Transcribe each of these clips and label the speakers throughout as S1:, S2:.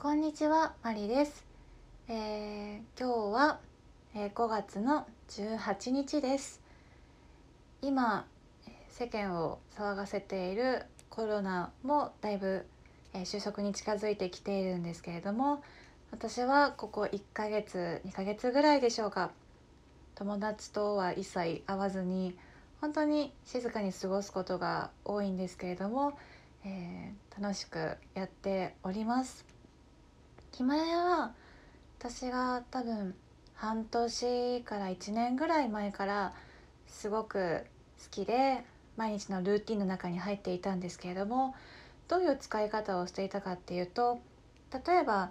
S1: こんにちは、マリです。えー、今日は、えー、5月の18日です。今世間を騒がせているコロナもだいぶ、えー、収束に近づいてきているんですけれども、私はここ1ヶ月、2ヶ月ぐらいでしょうか。友達とは一切会わずに本当に静かに過ごすことが多いんですけれども、え、楽しくやっております。ヒマラヤは私が多分半年から1年ぐらい前からすごく好きで毎日のルーティンの中に入っていたんですけれどもどういう使い方をしていたかっていうと例えば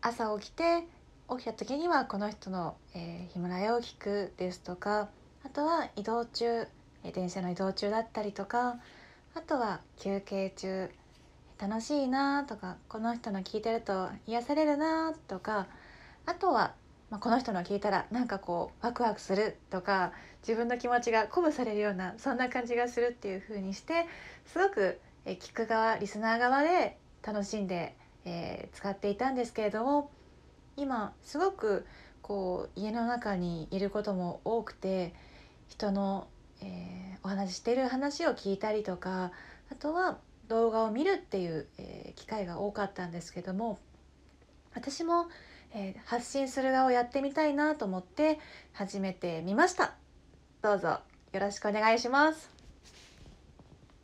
S1: 朝起きて起きた時にはこの人の、えー、ヒマラヤを聞くですとかあとは移動中電車の移動中だったりとかあとは休憩中楽しいなとかこの人の聞いてると癒されるなとかあとは、まあ、この人の聞いたらなんかこうワクワクするとか自分の気持ちが鼓舞されるようなそんな感じがするっていう風にしてすごくえ聞く側リスナー側で楽しんで、えー、使っていたんですけれども今すごくこう家の中にいることも多くて人の、えー、お話ししてる話を聞いたりとかあとは動画を見るっていう、えー、機会が多かったんですけども私も、えー、発信する側をやってみたいなと思って始めてみました。どうぞよろしくお願いします。